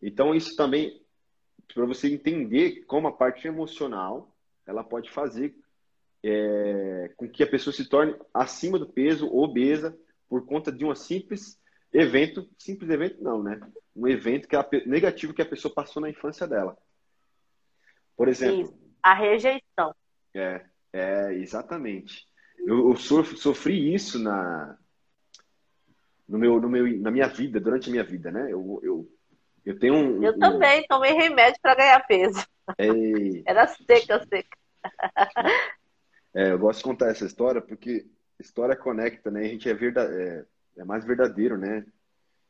Então, isso também, para você entender como a parte emocional, ela pode fazer é, com que a pessoa se torne acima do peso, obesa, por conta de um simples evento, simples evento não, né? Um evento que a, negativo que a pessoa passou na infância dela. Por exemplo. Isso, a rejeição. É, é exatamente. Eu, eu sofri isso na, no meu, no meu, na minha vida, durante a minha vida, né? Eu, eu, eu tenho um. Eu um... também tomei remédio para ganhar peso. Ei. Era seca, seca. É, eu gosto de contar essa história porque história conecta, né? A gente é, verdade, é, é mais verdadeiro, né?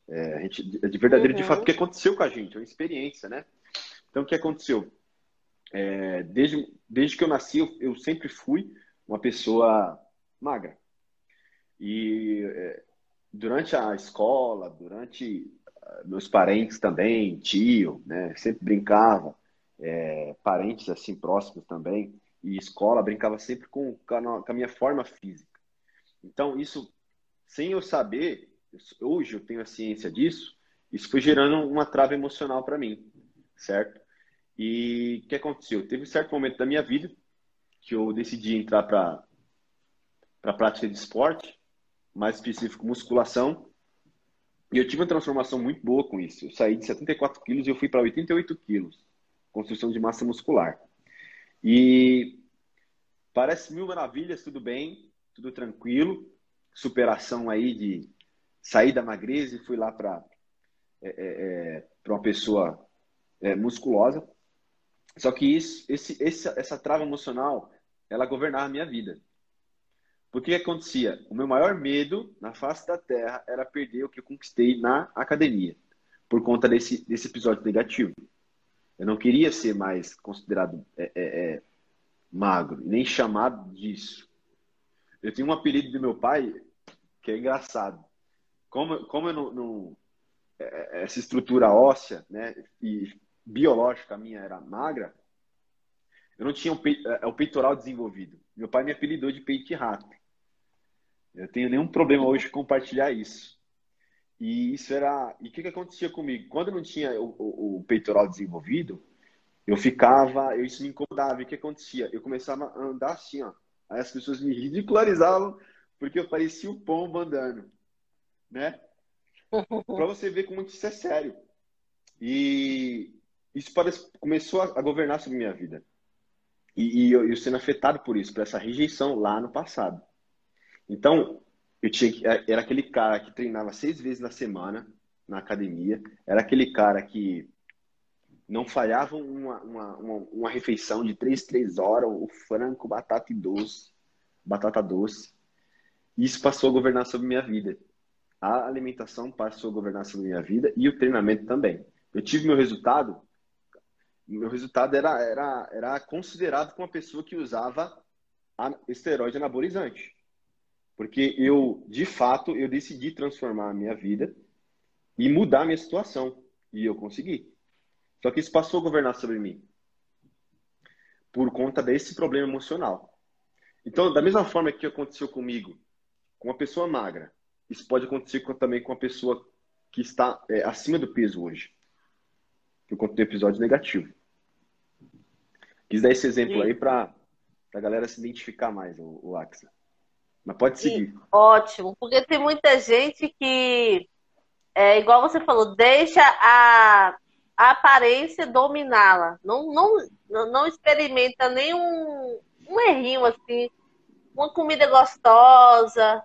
É, a gente de verdadeiro uhum. de fato o que aconteceu com a gente, é uma experiência, né? Então o que aconteceu? É, desde, desde que eu nasci, eu, eu sempre fui uma pessoa magra. E é, durante a escola, durante ah, meus parentes também, tio, né, sempre brincava, é, parentes assim próximos também, e escola brincava sempre com, com a minha forma física. Então, isso, sem eu saber, hoje eu tenho a ciência disso, isso foi gerando uma trava emocional para mim, certo? E o que aconteceu? Teve um certo momento da minha vida que eu decidi entrar para a prática de esporte, mais específico musculação, e eu tive uma transformação muito boa com isso. Eu saí de 74 quilos e eu fui para 88 quilos, construção de massa muscular. E parece mil maravilhas, tudo bem, tudo tranquilo, superação aí de sair da magreza e fui lá para é, é, é uma pessoa é, musculosa. Só que isso, esse, essa, essa trava emocional, ela governava a minha vida. Porque que acontecia? O meu maior medo na face da Terra era perder o que eu conquistei na academia, por conta desse, desse episódio negativo. Eu não queria ser mais considerado é, é, é, magro, nem chamado disso. Eu tenho um apelido do meu pai que é engraçado. Como, como eu não, não é, é, essa estrutura óssea, né, e biológica minha era magra, eu não tinha o, é, o peitoral desenvolvido. Meu pai me apelidou de peito rato. Eu tenho nenhum problema hoje compartilhar isso. E isso era. E o que, que acontecia comigo? Quando eu não tinha o, o, o, peitoral desenvolvido, eu ficava. Eu, isso me incomodava. E o que acontecia? Eu começava a andar assim, ó. Aí as pessoas me ridicularizavam porque eu parecia o pombo andando. Né? para você ver como isso é sério. E isso parece, começou a, a governar sobre minha vida. E, e eu, eu, sendo afetado por isso, por essa rejeição lá no passado. Então, eu tinha era aquele cara que treinava seis vezes na semana na academia, era aquele cara que não falhava uma, uma, uma, uma refeição de três, três horas, o frango, batata e doce, batata doce. Isso passou a governar sobre minha vida a alimentação passou a governar sobre minha vida e o treinamento também. Eu tive meu resultado, meu resultado era, era, era considerado como uma pessoa que usava esteroide anabolizante. Porque eu, de fato, eu decidi transformar a minha vida e mudar a minha situação. E eu consegui. Só que isso passou a governar sobre mim. Por conta desse problema emocional. Então, da mesma forma que aconteceu comigo, com uma pessoa magra, isso pode acontecer também com a pessoa que está é, acima do peso hoje, por conta do episódio negativo. Quis dar esse exemplo aí para a galera se identificar mais, o, o Axa. Mas pode seguir. Ótimo, porque tem muita gente que, é, igual você falou, deixa a, a aparência dominá-la. Não, não, não experimenta nenhum um errinho assim, uma comida gostosa,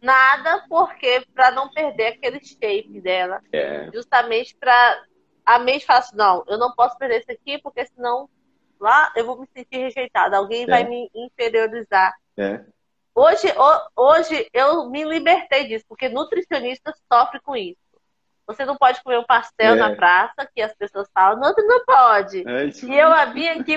nada porque para não perder aquele shape dela. É. Justamente para a mente falar assim, não, eu não posso perder isso aqui porque senão lá eu vou me sentir rejeitada, alguém é. vai me inferiorizar. É. Hoje, hoje eu me libertei disso, porque nutricionista sofre com isso. Você não pode comer um pastel é. na praça, que as pessoas falam, não, não pode. É e eu vim aqui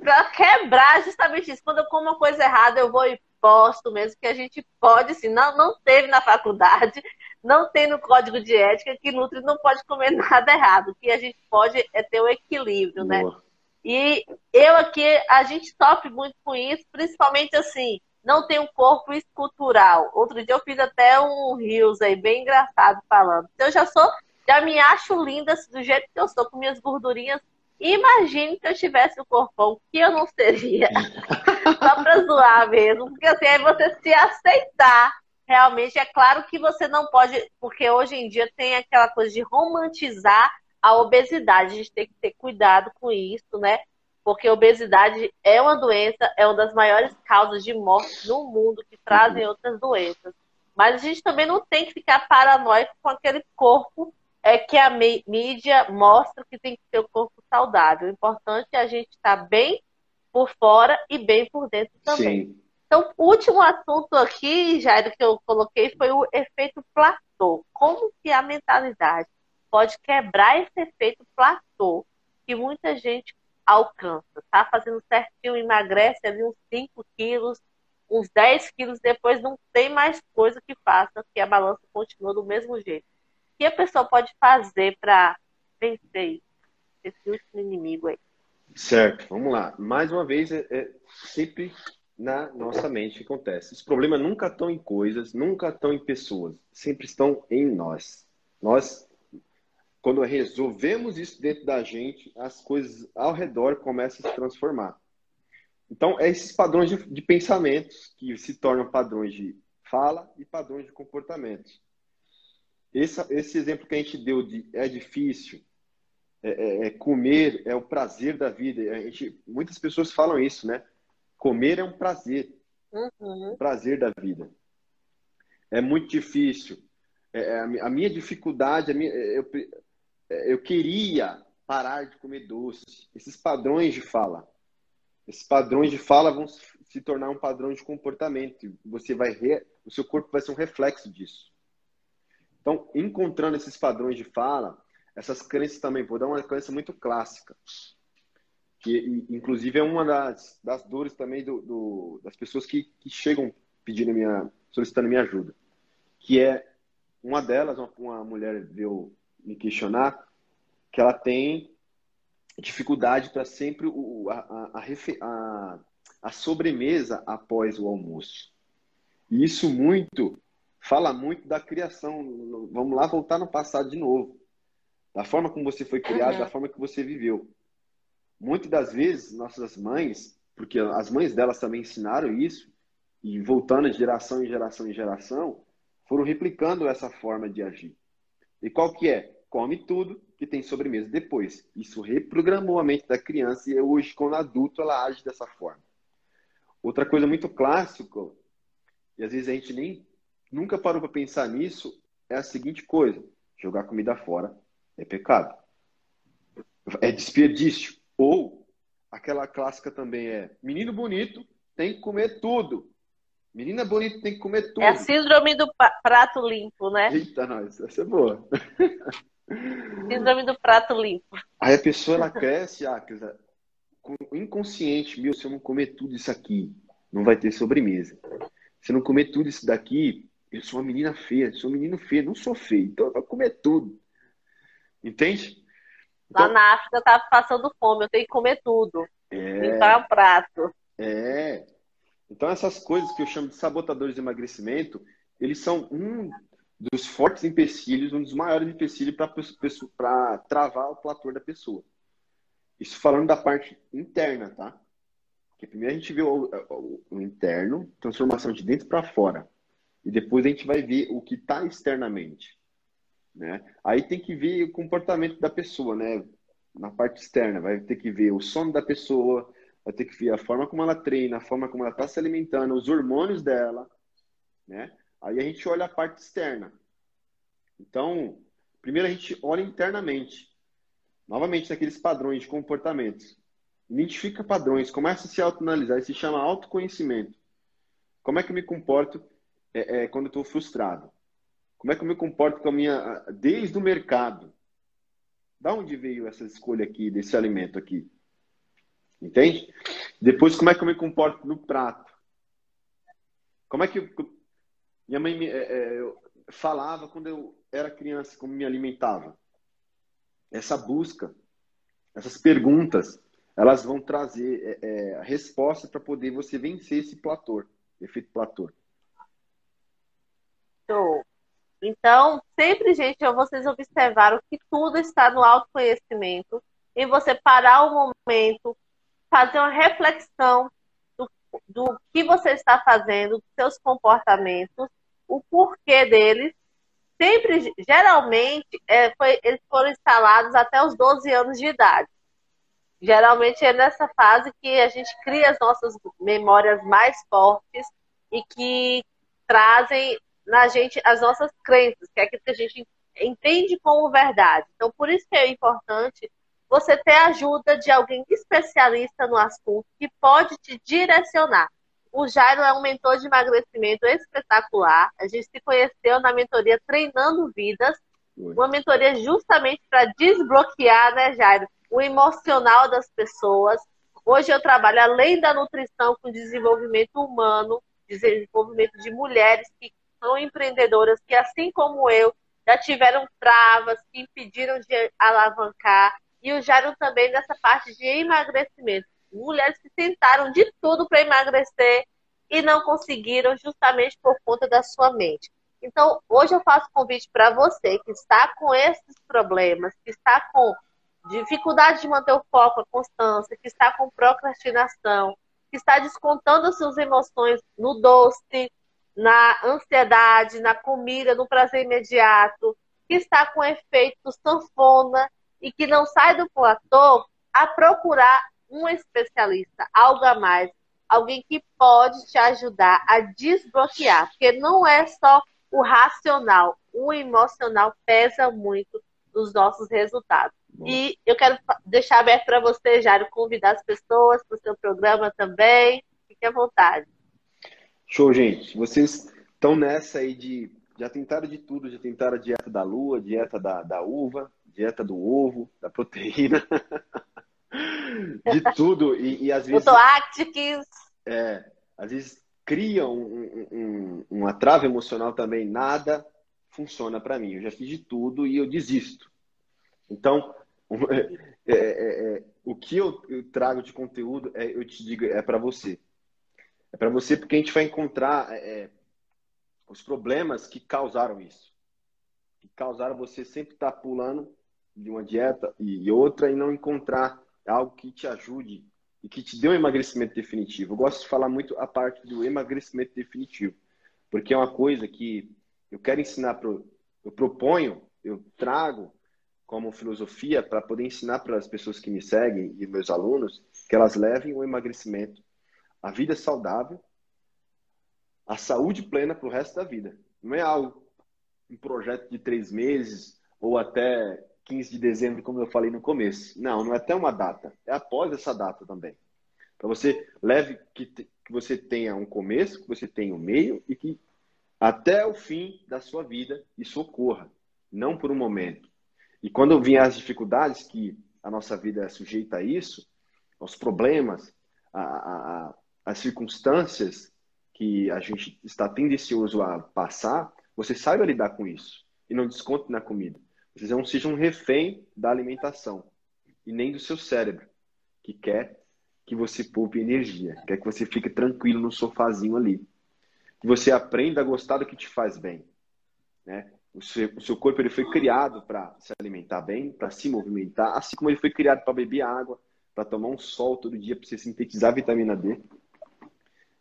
para quebrar justamente isso. Quando eu como uma coisa errada, eu vou e posto mesmo, que a gente pode, assim, não, não teve na faculdade, não tem no código de ética que Nutri não pode comer nada errado. O que a gente pode é ter o equilíbrio, né? Boa. E eu aqui, a gente sofre muito com isso, principalmente assim, não tem um corpo escultural. Outro dia eu fiz até um rios aí, bem engraçado falando. Então, eu já sou, já me acho linda do jeito que eu sou, com minhas gordurinhas Imagine se eu tivesse o corpão, que eu não seria. Só pra zoar mesmo. Porque assim, é você se aceitar. Realmente, é claro que você não pode, porque hoje em dia tem aquela coisa de romantizar a obesidade. A gente tem que ter cuidado com isso, né? Porque a obesidade é uma doença, é uma das maiores causas de morte no mundo que trazem outras doenças. Mas a gente também não tem que ficar paranoico com aquele corpo é que a mídia mostra que tem que ter o corpo saudável. O importante é a gente estar bem por fora e bem por dentro também. Sim. Então, o último assunto aqui, Jairo, que eu coloquei foi o efeito platô. Como que a mentalidade pode quebrar esse efeito platô que muita gente alcança, tá? Fazendo certinho, emagrece ali uns 5 quilos, uns 10 quilos, depois não tem mais coisa que faça, que a balança continua do mesmo jeito que a pessoa pode fazer para vencer esse último inimigo aí? Certo, vamos lá. Mais uma vez, é, é sempre na nossa mente acontece. Os problemas nunca estão em coisas, nunca estão em pessoas, sempre estão em nós. Nós, quando resolvemos isso dentro da gente, as coisas ao redor começam a se transformar. Então, é esses padrões de, de pensamentos que se tornam padrões de fala e padrões de comportamentos. Esse, esse exemplo que a gente deu de é difícil, é, é, é comer é o prazer da vida. A gente, muitas pessoas falam isso, né? Comer é um prazer, uhum. um prazer da vida. É muito difícil. É, é a, minha dificuldade, a minha, eu, eu queria parar de comer doce. Esses padrões de fala, esses padrões de fala vão se tornar um padrão de comportamento. Você vai re... o seu corpo vai ser um reflexo disso. Então, encontrando esses padrões de fala, essas crenças também, vou dar uma crença muito clássica, que inclusive é uma das, das dores também do, do das pessoas que, que chegam pedindo minha, solicitando minha ajuda, que é uma delas, uma, uma mulher veio me questionar, que ela tem dificuldade para sempre o, a, a, a, a, sobremesa após o almoço. E isso muito fala muito da criação. Vamos lá voltar no passado de novo. Da forma como você foi criado, uhum. da forma que você viveu. Muitas das vezes, nossas mães, porque as mães delas também ensinaram isso, e voltando de geração em geração em geração, foram replicando essa forma de agir. E qual que é? Come tudo que tem sobremesa depois. Isso reprogramou a mente da criança e hoje, quando adulto, ela age dessa forma. Outra coisa muito clássica, e às vezes a gente nem nunca parou para pensar nisso, é a seguinte coisa: jogar comida fora é pecado. É desperdício. Ou aquela clássica também é: menino bonito tem que comer tudo. Menina bonita tem que comer tudo. É a síndrome do prato limpo, né? Eita, nós, essa é boa. Síndrome do prato limpo. Aí a pessoa ela cresce, ah, inconsciente, meu, se eu não comer tudo isso aqui, não vai ter sobremesa. Se eu não comer tudo isso daqui, eu sou uma menina feia, sou um menino feio, não sou feio, então eu vou comer tudo. Entende? Então, Lá na África eu tava passando fome, eu tenho que comer tudo. É... Limpar o prato. É. Então essas coisas que eu chamo de sabotadores de emagrecimento, eles são um dos fortes empecilhos, um dos maiores empecilhos para travar o platô da pessoa. Isso falando da parte interna, tá? Porque primeiro a gente vê o, o, o interno, transformação de dentro para fora. E depois a gente vai ver o que está externamente. Né? Aí tem que ver o comportamento da pessoa, né? Na parte externa, vai ter que ver o sono da pessoa, vai ter que ver a forma como ela treina, a forma como ela está se alimentando, os hormônios dela, né? Aí a gente olha a parte externa. Então, primeiro a gente olha internamente. Novamente, naqueles padrões de comportamentos. Identifica padrões, começa a se autoanalisar, isso se chama autoconhecimento. Como é que eu me comporto é, é, quando eu estou frustrado? Como é que eu me comporto com a minha. Desde o mercado. Da onde veio essa escolha aqui, desse alimento aqui? Entende? Depois, como é que eu me comporto no prato? Como é que. Eu... Minha mãe me, é, é falava quando eu era criança, como me alimentava. Essa busca, essas perguntas, elas vão trazer é, é, a resposta para poder você vencer esse platô, efeito platô. Então, sempre, gente, vocês observaram que tudo está no autoconhecimento, em você parar o momento, fazer uma reflexão do, do que você está fazendo, dos seus comportamentos, o porquê deles. Sempre, geralmente, é, foi, eles foram instalados até os 12 anos de idade. Geralmente é nessa fase que a gente cria as nossas memórias mais fortes e que trazem na gente as nossas crenças, que é aquilo que a gente entende como verdade. Então, por isso que é importante você ter a ajuda de alguém especialista no assunto que pode te direcionar. O Jairo é um mentor de emagrecimento espetacular. A gente se conheceu na mentoria Treinando Vidas, uma mentoria justamente para desbloquear, né, Jairo, o emocional das pessoas. Hoje eu trabalho além da nutrição com desenvolvimento humano, desenvolvimento de mulheres que são empreendedoras que, assim como eu, já tiveram travas que impediram de alavancar. E Jairo também nessa parte de emagrecimento. mulheres que tentaram de tudo para emagrecer e não conseguiram justamente por conta da sua mente. Então, hoje eu faço convite para você que está com esses problemas, que está com dificuldade de manter o foco, a constância, que está com procrastinação, que está descontando as suas emoções no doce, na ansiedade, na comida, no prazer imediato, que está com efeito sanfona e que não sai do platô, a procurar um especialista, algo a mais, alguém que pode te ajudar a desbloquear, porque não é só o racional, o emocional pesa muito nos nossos resultados. E eu quero deixar aberto para você, Jário, convidar as pessoas para o seu programa também. Fique à vontade. Show, gente. Vocês estão nessa aí de. Já tentaram de tudo, já tentaram a dieta da lua, dieta da, da uva, dieta do ovo, da proteína. de tudo. E, e às vezes. Protoactics. É, às vezes cria um, um, uma trava emocional também, nada funciona para mim. Eu já fiz de tudo e eu desisto. Então, é, é, é, o que eu, eu, trago de conteúdo, é, eu te digo, é para você. É para você porque a gente vai encontrar é, é, os problemas que causaram isso. Que causaram você sempre estar tá pulando de uma dieta e outra e não encontrar algo que te ajude e que te dê um emagrecimento definitivo. Eu gosto de falar muito a parte do emagrecimento definitivo, porque é uma coisa que eu quero ensinar pro, eu proponho, eu trago como filosofia para poder ensinar para as pessoas que me seguem e meus alunos que elas levem o emagrecimento, a vida saudável, a saúde plena para o resto da vida. Não é algo um projeto de três meses ou até 15 de dezembro, como eu falei no começo. Não, não é até uma data, é após essa data também. Para você leve que, que você tenha um começo, que você tenha um meio e que até o fim da sua vida isso ocorra, não por um momento. E quando vier as dificuldades que a nossa vida é sujeita a isso, os problemas, a, a, as circunstâncias que a gente está tendencioso a passar, você saiba lidar com isso e não desconte na comida. Vocês não sejam refém da alimentação e nem do seu cérebro, que quer que você poupe energia, quer que você fique tranquilo no sofazinho ali. Que você aprenda a gostar do que te faz bem. Né? O, seu, o seu corpo ele foi criado para se alimentar bem, para se movimentar, assim como ele foi criado para beber água, para tomar um sol todo dia, para você sintetizar vitamina D.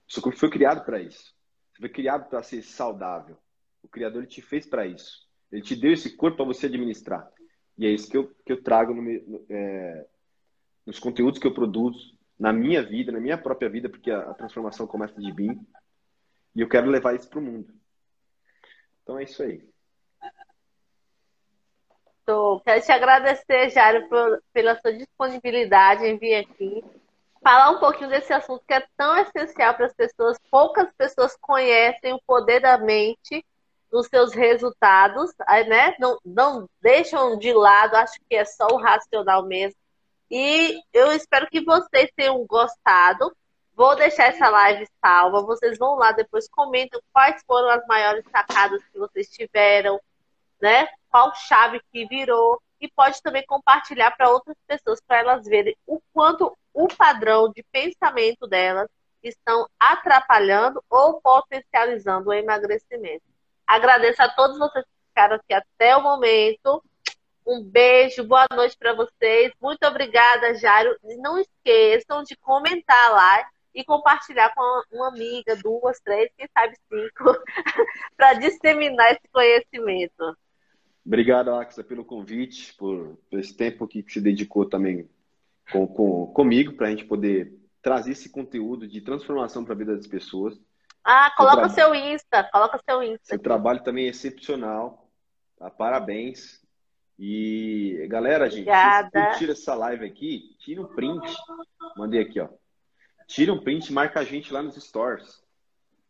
Seu corpo foi criado para isso. Você foi criado para ser saudável. O Criador te fez para isso. Ele te deu esse corpo para você administrar. E é isso que eu, que eu trago no, é, nos conteúdos que eu produzo, na minha vida, na minha própria vida, porque a, a transformação começa de mim. E eu quero levar isso para o mundo. Então é isso aí. Quero te agradecer, por, pela sua disponibilidade em vir aqui falar um pouquinho desse assunto que é tão essencial para as pessoas. Poucas pessoas conhecem o poder da mente nos seus resultados, né? Não, não deixam de lado, acho que é só o racional mesmo. E eu espero que vocês tenham gostado. Vou deixar essa live salva. Vocês vão lá depois, comentam quais foram as maiores sacadas que vocês tiveram, né? Qual chave que virou. E pode também compartilhar para outras pessoas, para elas verem o quanto o padrão de pensamento delas estão atrapalhando ou potencializando o emagrecimento. Agradeço a todos vocês que ficaram aqui até o momento. Um beijo, boa noite para vocês. Muito obrigada, Jário. Não esqueçam de comentar lá e compartilhar com uma amiga, duas, três, quem sabe cinco, para disseminar esse conhecimento. Obrigado, Axa, pelo convite, por, esse tempo que se dedicou também com, com comigo, para a gente poder trazer esse conteúdo de transformação para a vida das pessoas. Ah, coloca o seu Insta, coloca seu Insta. Seu trabalho também é excepcional. Tá? Parabéns. E galera, gente, tira essa live aqui, tira um print. Mandei aqui, ó. Tira um print, marca a gente lá nos stores.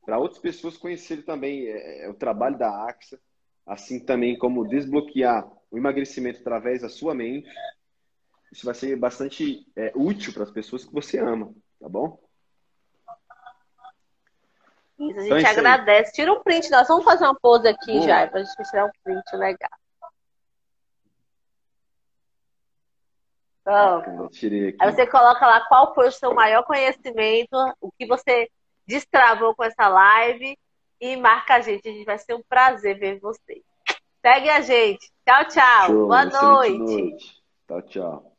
Para outras pessoas conhecerem também é, é, o trabalho da AXA, assim também como desbloquear o emagrecimento através da sua mente. Isso vai ser bastante é, útil para as pessoas que você ama, tá bom? Isso, a então gente então, agradece. Tira um print, nós vamos fazer uma pose aqui já, para a gente tirar um print legal. Vamos. Aí você coloca lá qual foi o seu maior conhecimento, o que você destravou com essa live e marca a gente. A gente vai ser um prazer ver você. Segue a gente. Tchau, tchau. Show, Boa noite. noite. Tchau, tchau.